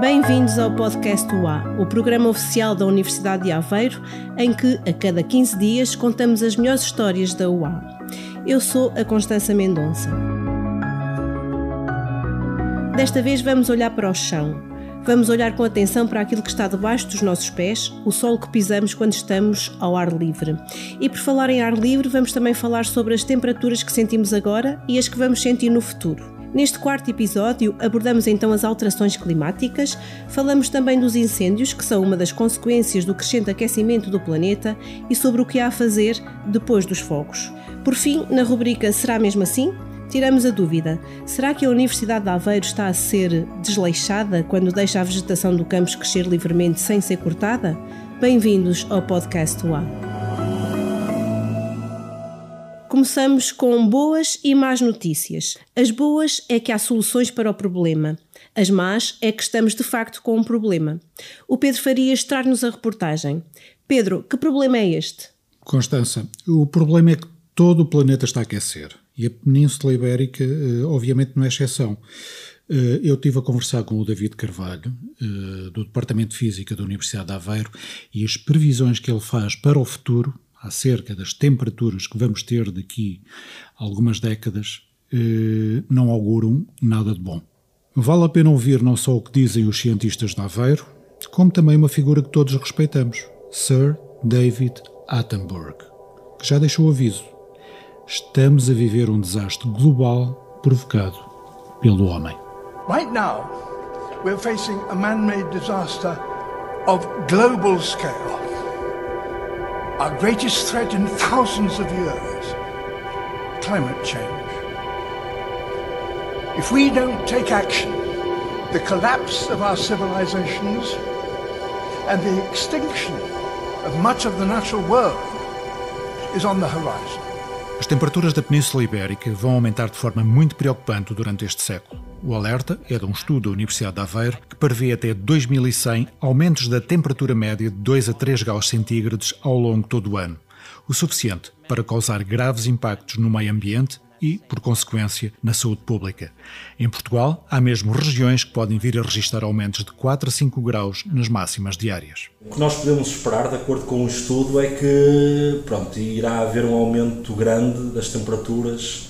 Bem-vindos ao podcast UA, o programa oficial da Universidade de Aveiro, em que, a cada 15 dias, contamos as melhores histórias da UA. Eu sou a Constança Mendonça. Desta vez vamos olhar para o chão. Vamos olhar com atenção para aquilo que está debaixo dos nossos pés, o solo que pisamos quando estamos ao ar livre. E por falar em ar livre, vamos também falar sobre as temperaturas que sentimos agora e as que vamos sentir no futuro. Neste quarto episódio, abordamos então as alterações climáticas, falamos também dos incêndios, que são uma das consequências do crescente aquecimento do planeta, e sobre o que há a fazer depois dos fogos. Por fim, na rubrica Será mesmo assim? Tiramos a dúvida: será que a Universidade de Aveiro está a ser desleixada quando deixa a vegetação do campus crescer livremente sem ser cortada? Bem-vindos ao podcast UA. Começamos com boas e más notícias. As boas é que há soluções para o problema. As más é que estamos de facto com um problema. O Pedro Farias traz-nos a reportagem. Pedro, que problema é este? Constança, o problema é que todo o planeta está a aquecer. E a Península Ibérica, eh, obviamente, não é exceção. Eh, eu estive a conversar com o David Carvalho, eh, do Departamento de Física da Universidade de Aveiro, e as previsões que ele faz para o futuro acerca das temperaturas que vamos ter daqui a algumas décadas não auguram nada de bom. Vale a pena ouvir não só o que dizem os cientistas de Aveiro, como também uma figura que todos respeitamos, Sir David Attenborough, que já deixou aviso. Estamos a viver um desastre global provocado pelo homem. Right now, we're facing a man-made disaster of global scale. Our greatest threat in thousands of years climate change. If we don't take action, the collapse of our civilizations and the extinction of much of the natural world is on the horizon. As temperaturas da Península Ibérica vão aumentar de forma muito preocupante durante este século. O alerta é de um estudo da Universidade de Aveiro que prevê até 2100 aumentos da temperatura média de 2 a 3 graus centígrados ao longo de todo o ano, o suficiente para causar graves impactos no meio ambiente e, por consequência, na saúde pública. Em Portugal, há mesmo regiões que podem vir a registrar aumentos de 4 a 5 graus nas máximas diárias. O que nós podemos esperar, de acordo com o estudo, é que pronto, irá haver um aumento grande das temperaturas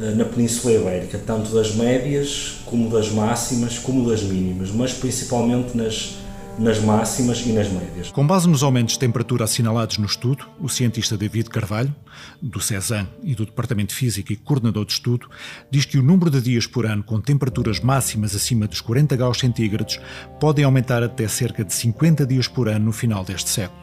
eh, na Península Ibérica, tanto das médias, como das máximas, como das mínimas, mas principalmente nas, nas máximas e nas médias. Com base nos aumentos de temperatura assinalados no estudo, o cientista David Carvalho, do CESAM e do Departamento de Física e coordenador de estudo, diz que o número de dias por ano com temperaturas máximas acima dos 40 graus centígrados podem aumentar até cerca de 50 dias por ano no final deste século.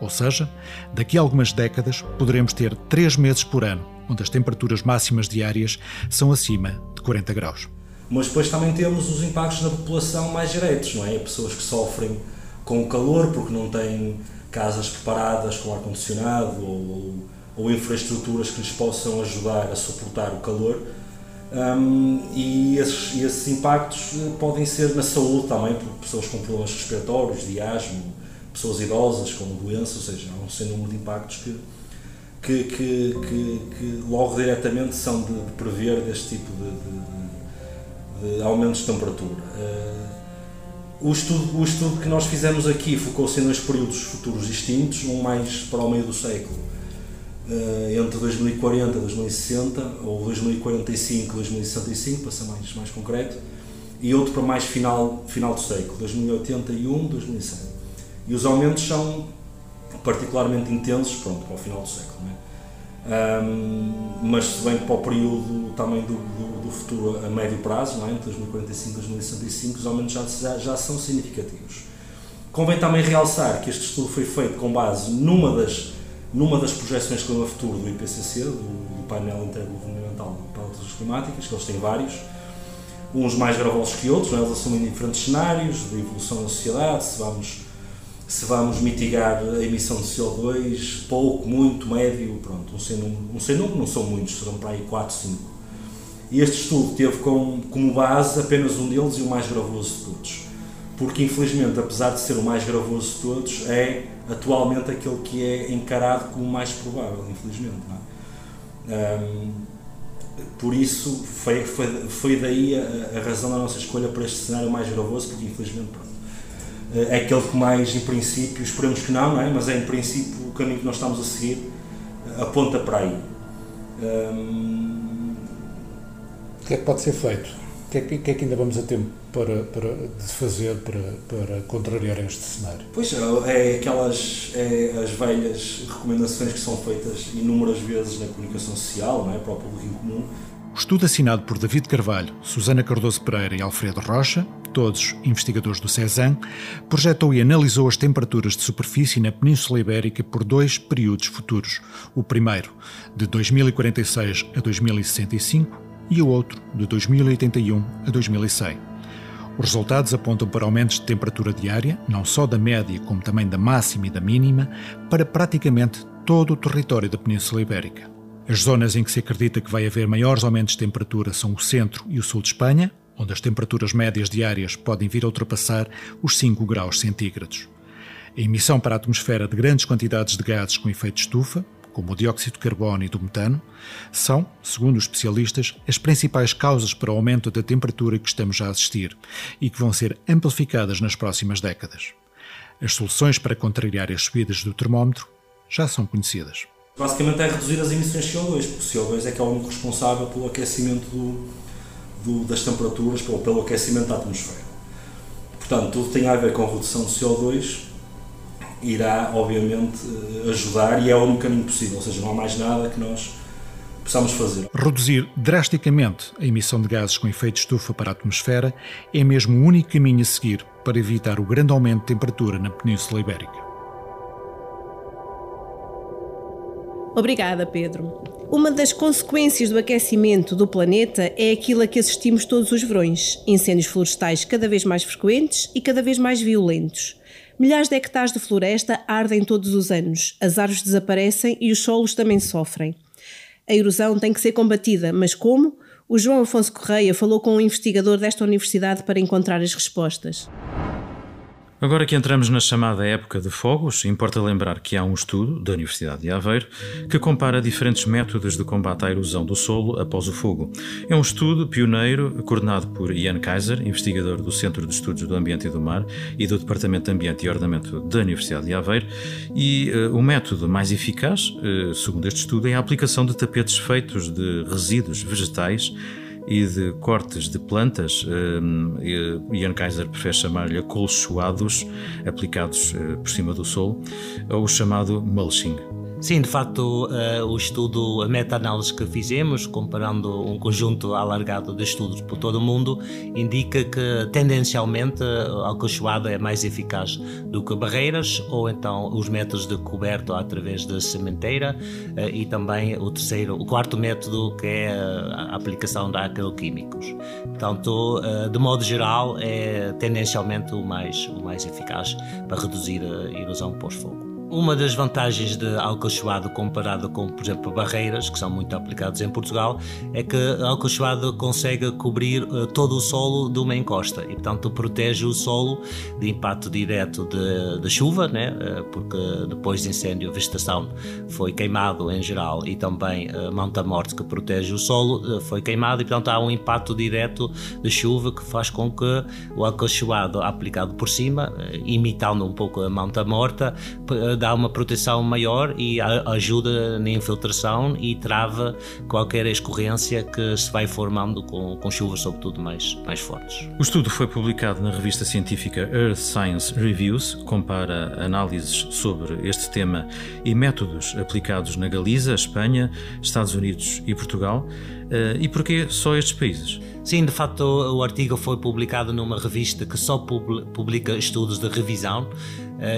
Ou seja, daqui a algumas décadas poderemos ter 3 meses por ano, onde as temperaturas máximas diárias são acima de 40 graus. Mas depois também temos os impactos na população mais diretos, não é? Pessoas que sofrem com o calor porque não têm casas preparadas com ar-condicionado ou, ou, infraestruturas que lhes possam ajudar a suportar o calor. Um, e esses, esses, impactos podem ser na saúde também, por pessoas com problemas respiratórios, de asma, pessoas idosas com doenças, ou seja, há um sem número de impactos que, que, que, que, que logo diretamente são de, de prever deste tipo de, de, de aumentos de temperatura. Uh, o estudo, o estudo que nós fizemos aqui focou-se em dois períodos futuros distintos, um mais para o meio do século, uh, entre 2040 e 2060, ou 2045 e 2065, para ser mais, mais concreto, e outro para mais final, final do século, 2081 20100. E os aumentos são particularmente intensos pronto, para o final do século. É? Um, mas se bem para o período também do, do, do, futuro a médio prazo, não é? entre 2045 e 2065, os aumentos já, já, são significativos. Convém também realçar que este estudo foi feito com base numa das, numa das projeções de clima futuro do IPCC, do, do painel intergovernamental para alterações climáticas, que eles têm vários, uns mais gravosos que outros, é? eles assumem diferentes cenários de evolução da sociedade, se vamos se vamos mitigar a emissão de CO2, pouco, muito, médio, pronto, um sem número, um sem número não são muitos, serão para aí 4, 5. E este estudo teve como, como base apenas um deles e o mais gravoso de todos. Porque, infelizmente, apesar de ser o mais gravoso de todos, é atualmente aquele que é encarado como o mais provável, infelizmente. É? Um, por isso, foi, foi, foi daí a, a, razão da nossa escolha para este cenário mais gravoso, porque infelizmente pronto, é aquele que mais, em princípio, esperemos que não, não é? mas é em princípio o caminho que nós estamos a seguir aponta para aí. Um... O que é que pode ser feito? O que é que, que, é que ainda vamos a tempo para, para, de fazer para, para contrariar este cenário? Pois é, aquelas é as velhas recomendações que são feitas inúmeras vezes na comunicação social, não é? para o público em comum. O estudo assinado por David Carvalho, Susana Cardoso Pereira e Alfredo Rocha, todos investigadores do CESAM, projetou e analisou as temperaturas de superfície na Península Ibérica por dois períodos futuros. O primeiro, de 2046 a 2065, e o outro, de 2081 a 2100. Os resultados apontam para aumentos de temperatura diária, não só da média, como também da máxima e da mínima, para praticamente todo o território da Península Ibérica. As zonas em que se acredita que vai haver maiores aumentos de temperatura são o centro e o sul de Espanha, onde as temperaturas médias diárias podem vir a ultrapassar os 5 graus centígrados. A emissão para a atmosfera de grandes quantidades de gases com efeito estufa, como o dióxido de carbono e do metano, são, segundo os especialistas, as principais causas para o aumento da temperatura que estamos a assistir e que vão ser amplificadas nas próximas décadas. As soluções para contrariar as subidas do termómetro já são conhecidas. Basicamente é reduzir as emissões de CO2, porque o CO2 é que é o único responsável pelo aquecimento do, do, das temperaturas, pelo, pelo aquecimento da atmosfera. Portanto, tudo tem a ver com redução de CO2, irá obviamente eh, ajudar e é o único caminho possível, ou seja, não há mais nada que nós possamos fazer. Reduzir drasticamente a emissão de gases com efeito de estufa para a atmosfera é mesmo o único caminho a seguir para evitar o grande aumento de temperatura na Península Ibérica. Obrigada, Pedro. Uma das consequências do aquecimento do planeta é aquilo a que assistimos todos os verões: incêndios florestais cada vez mais frequentes e cada vez mais violentos. Milhares de hectares de floresta ardem todos os anos, as árvores desaparecem e os solos também sofrem. A erosão tem que ser combatida, mas como? O João Afonso Correia falou com um investigador desta universidade para encontrar as respostas. Agora que entramos na chamada época de fogos, importa lembrar que há um estudo da Universidade de Aveiro que compara diferentes métodos de combate à erosão do solo após o fogo. É um estudo pioneiro coordenado por Ian Kaiser, investigador do Centro de Estudos do Ambiente e do Mar e do Departamento de Ambiente e Ordenamento da Universidade de Aveiro, e uh, o método mais eficaz, uh, segundo este estudo, é a aplicação de tapetes feitos de resíduos vegetais e de cortes de plantas, eh, Ian Kaiser prefere chamar-lhe acolchoados, aplicados eh, por cima do solo, ou o chamado mulching. Sim, de facto, uh, o estudo, a meta-análise que fizemos, comparando um conjunto alargado de estudos por todo o mundo, indica que tendencialmente a alcachoada é mais eficaz do que barreiras ou então os métodos de coberto através da sementeira uh, e também o terceiro, o quarto método que é a aplicação de agroquímicos. Portanto, uh, de modo geral, é tendencialmente o mais, o mais eficaz para reduzir a erosão pós-fogo. Uma das vantagens de alcachoado comparado com, por exemplo, barreiras, que são muito aplicadas em Portugal, é que alcachoado consegue cobrir uh, todo o solo de uma encosta e, portanto, protege o solo de impacto direto de chuva, né? Uh, porque depois de incêndio, a vegetação foi queimado em geral e também a uh, monta-morte que protege o solo foi queimado e, portanto, há um impacto direto de chuva que faz com que o alcachoado aplicado por cima, imitando um pouco a manta-morta, dá uma proteção maior e ajuda na infiltração e trava qualquer escorrência que se vai formando com, com chuvas, sobretudo mais, mais fortes. O estudo foi publicado na revista científica Earth Science Reviews, compara análises sobre este tema e métodos aplicados na Galiza, Espanha, Estados Unidos e Portugal. Uh, e porquê só estes países? Sim, de facto, o artigo foi publicado numa revista que só publica estudos de revisão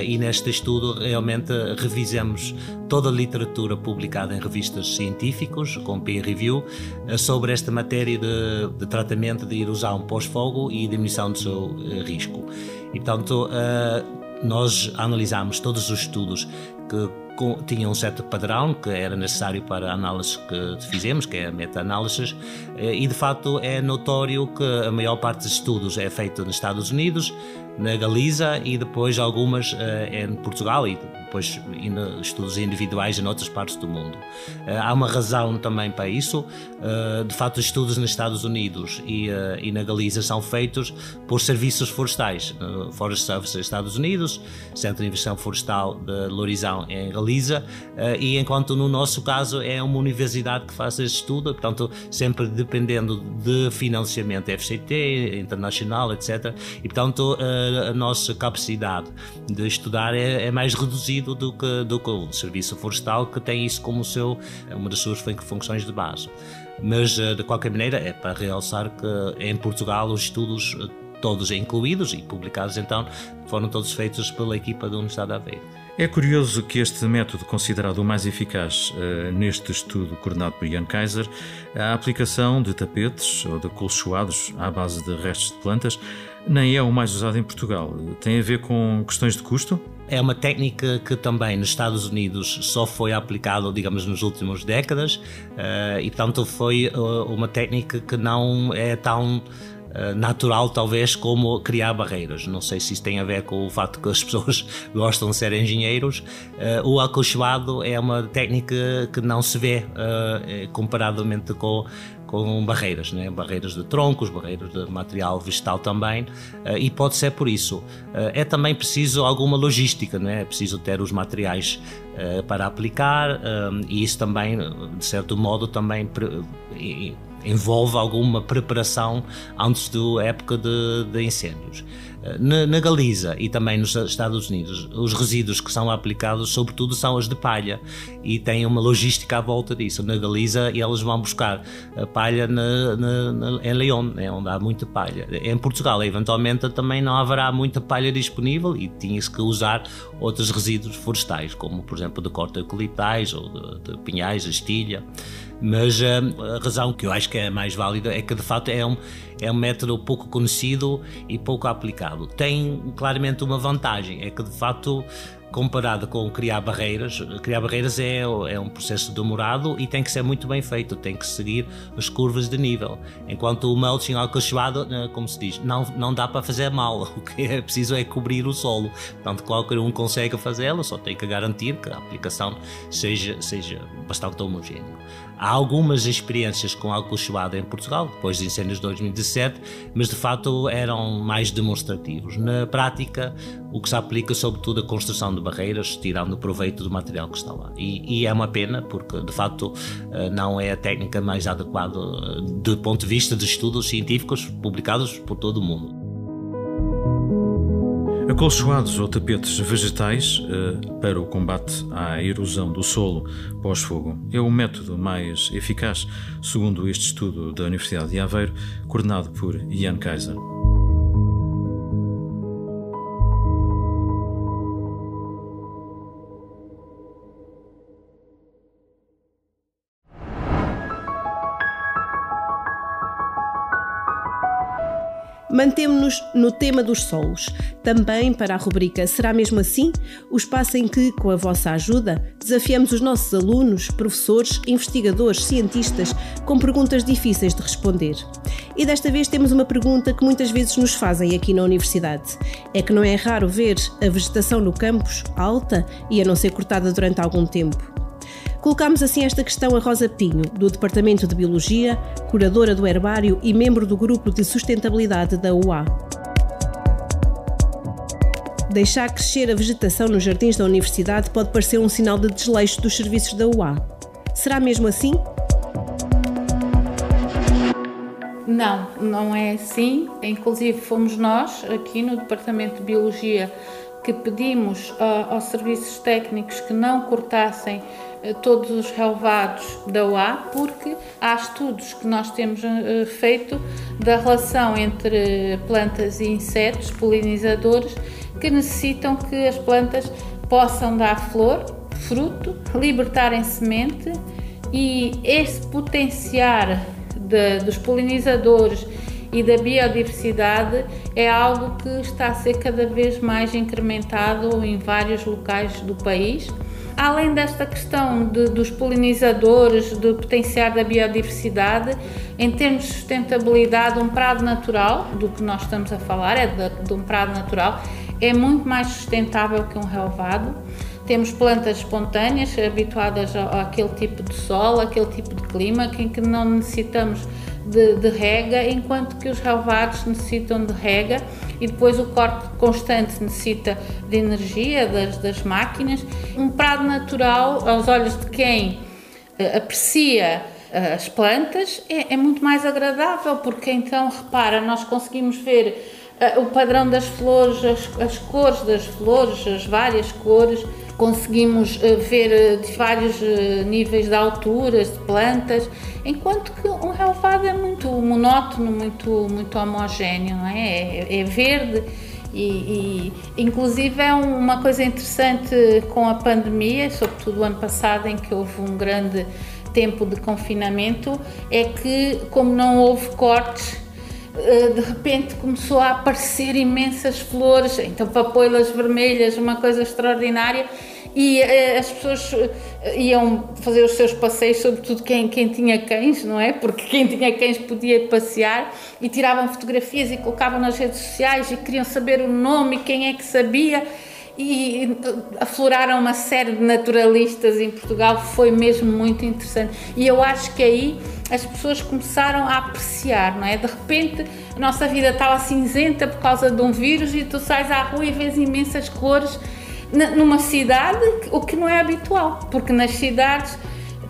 e neste estudo realmente revisamos toda a literatura publicada em revistas científicas, com peer review, uh, sobre esta matéria de, de tratamento de erosão pós-fogo e diminuição do seu risco. E, portanto, nós analisamos todos os estudos que tinha um certo padrão que era necessário para a análise que fizemos, que é a meta-análise, eh, e de facto é notório que a maior parte dos estudos é feita nos Estados Unidos, na Galiza e depois algumas uh, em Portugal e depois estudos individuais em outras partes do mundo. Uh, há uma razão também para isso. Uh, de facto, estudos nos Estados Unidos e, e na Galiza são feitos por serviços florestais. Forest Service nos Estados Unidos, Centro de Investigação Florestal de Lourizão em Galiza, e enquanto no nosso caso é uma universidade que faz esse estudo, portanto, sempre dependendo de financiamento FCT, internacional, etc. E portanto, a nossa capacidade de estudar é, é mais reduzida do que, do que o Serviço Florestal, que tem isso como seu, uma das suas funções de base. Mas, eh, de qualquer maneira, é para realçar que em Portugal os estudos, eh, todos incluídos e publicados então, foram todos feitos pela equipa da Universidade de Aveiro. É curioso que este método, considerado o mais eficaz uh, neste estudo coordenado por Ian Kaiser, a aplicação de tapetes ou de colchoados à base de restos de plantas, nem é o mais usado em Portugal. Tem a ver com questões de custo? É uma técnica que também nos Estados Unidos só foi aplicada, digamos, nas últimas décadas uh, e, portanto, foi uh, uma técnica que não é tão uh, natural, talvez, como criar barreiras. Não sei se isso tem a ver com o facto que as pessoas gostam de ser engenheiros. o acolchoado é uma técnica que não se vê comparadamente com com barreiras, né? barreiras de troncos, barreiras de material vegetal também, eh, e pode ser por isso. Eh, é também preciso alguma logística, não é? é preciso ter os materiais eh, para aplicar, e isso também, de certo modo, também envolve alguma preparação antes da época de, de incêndios. Na, na, Galiza e também nos Estados Unidos, os resíduos que são aplicados, sobretudo, são as de palha e têm uma logística à volta disso. Na Galiza, eles vão buscar a palha na, na, em León, né, onde há muita palha. Em Portugal, eventualmente, também não haverá muita palha disponível e tinha-se que usar outros resíduos florestais, como, por exemplo, de corte eucaliptais ou de, de pinhais. Mas a, a razão que eu acho que é mais válida é que, de facto, é um, é um método pouco conhecido e pouco aplicado. Tem claramente uma vantagem, é que, de facto, comparado com criar barreiras, criar barreiras é, é um processo demorado e tem que ser muito bem feito, tem que seguir as curvas de nível. Enquanto o mulching alcachoado, eh, como se diz, não, não dá para fazer mal, o que é preciso é cobrir o solo. Portanto, qualquer um consegue fazê-lo, só tem que garantir que a aplicação seja, seja bastante homogénea. Há algumas experiências com álcool chuvado em Portugal, depois dos incêndios de 2017, mas de facto eram mais demonstrativos. Na prática, o que se aplica sobretudo a construção de barreiras, tirando proveito do material que está lá. E, e é uma pena, porque de facto eh, não é a técnica mais adequada eh, do ponto de vista de estudos científicos publicados por todo o mundo. Acolchoados ou tapetes vegetais uh, para o combate à erosão do solo pós-fogo é o método mais eficaz, segundo este estudo da Universidade de Aveiro, coordenado por Ian Kaiser. Mantemos-nos no tema dos solos. Também para a rubrica Será mesmo assim? O espaço em que, com a vossa ajuda, desafiamos os nossos alunos, professores, investigadores, cientistas com perguntas difíceis de responder. E desta vez temos uma pergunta que muitas vezes nos fazem aqui na universidade. É que não é raro ver a vegetação no campus alta e a não ser cortada durante algum tempo. Colocámos assim esta questão a Rosa Pinho, do Departamento de Biologia, curadora do herbário e membro do Grupo de Sustentabilidade da UA. Deixar crescer a vegetação nos jardins da universidade pode parecer um sinal de desleixo dos serviços da UA. Será mesmo assim? Não, não é assim. Inclusive, fomos nós, aqui no Departamento de Biologia, que pedimos uh, aos serviços técnicos que não cortassem todos os relevados da UA, porque há estudos que nós temos uh, feito da relação entre plantas e insetos polinizadores que necessitam que as plantas possam dar flor, fruto, libertarem semente e esse potenciar de, dos polinizadores e da biodiversidade é algo que está a ser cada vez mais incrementado em vários locais do país além desta questão de, dos polinizadores, de potenciar a biodiversidade, em termos de sustentabilidade, um prado natural, do que nós estamos a falar, é de, de um prado natural, é muito mais sustentável que um relevado. Temos plantas espontâneas, habituadas àquele tipo de sol, àquele tipo de clima, em que não necessitamos de, de rega, enquanto que os relevados necessitam de rega e depois o corte constante necessita de energia das, das máquinas. Um prado natural, aos olhos de quem uh, aprecia uh, as plantas, é, é, muito mais agradável, porque então, repara, nós conseguimos ver uh, o padrão das flores, as, as cores das flores, as várias cores conseguimos eh, ver eh, de vários eh, níveis de alturas de plantas, enquanto que um relevado é muito monótono, muito, muito homogéneo, não é? é, é verde e, e, inclusive é uma coisa interessante com a pandemia, sobretudo o ano passado em que houve um grande tempo de confinamento, é que como não houve cortes de repente começou a aparecer imensas flores, então papoilas vermelhas, uma coisa extraordinária e uh, as pessoas eh, iam fazer os seus passeios, sobretudo quem, quem tinha cães, não é? Porque quem tinha cães podia passear e tiravam fotografias e colocavam nas redes sociais e queriam saber o nome quem é que sabia e afloraram uma série de naturalistas em Portugal, foi mesmo muito interessante. E eu acho que aí as pessoas começaram a apreciar, não é? De repente a nossa vida estava cinzenta por causa de um vírus e tu sais à rua e vês imensas cores numa cidade, o que não é habitual, porque nas cidades,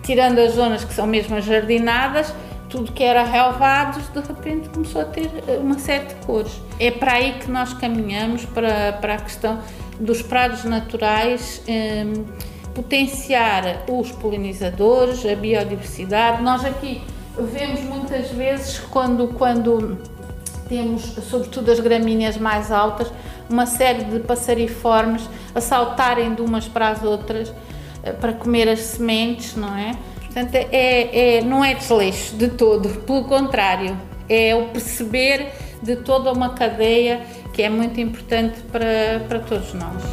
tirando as zonas que são mesmo jardinadas, tudo que era relvados, de repente começou a ter eh, uma série de cores. É para aí que nós caminhamos, para, para a questão dos prados naturais, eh, potenciar os polinizadores, a biodiversidade. Nós aqui vemos muitas vezes quando, quando temos, sobretudo as gramíneas mais altas, uma série de passariformes a saltarem de umas para as outras eh, para comer as sementes, não é? Portanto, é, é, não é desleixo de todo, pelo contrário, é o perceber de toda uma cadeia que é muito importante para, para todos nós.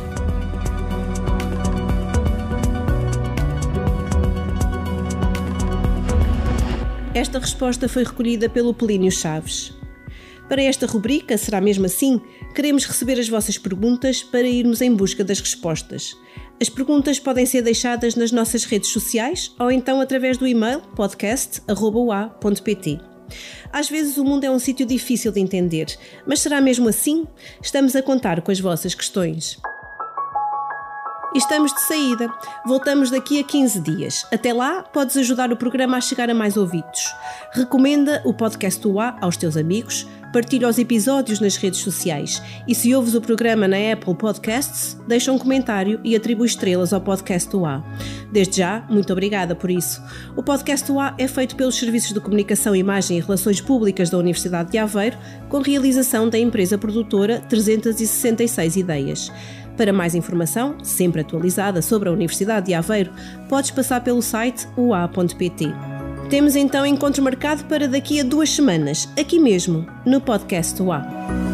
Esta resposta foi recolhida pelo Polínio Chaves. Para esta rubrica, será mesmo assim? Queremos receber as vossas perguntas para irmos em busca das respostas. As perguntas podem ser deixadas nas nossas redes sociais ou então através do e-mail podcast.ua.pt. Às vezes o mundo é um sítio difícil de entender, mas será mesmo assim? Estamos a contar com as vossas questões. Estamos de saída. Voltamos daqui a 15 dias. Até lá, podes ajudar o programa a chegar a mais ouvidos. Recomenda o podcast do A aos teus amigos, partilha os episódios nas redes sociais e se ouves o programa na Apple Podcasts, deixa um comentário e atribui estrelas ao podcast do A. Desde já, muito obrigada por isso. O podcast do A é feito pelos Serviços de Comunicação, Imagem e Relações Públicas da Universidade de Aveiro, com realização da empresa produtora 366 Ideias. Para mais informação, sempre atualizada sobre a Universidade de Aveiro, podes passar pelo site ua.pt. Temos então encontro marcado para daqui a duas semanas, aqui mesmo, no podcast UA.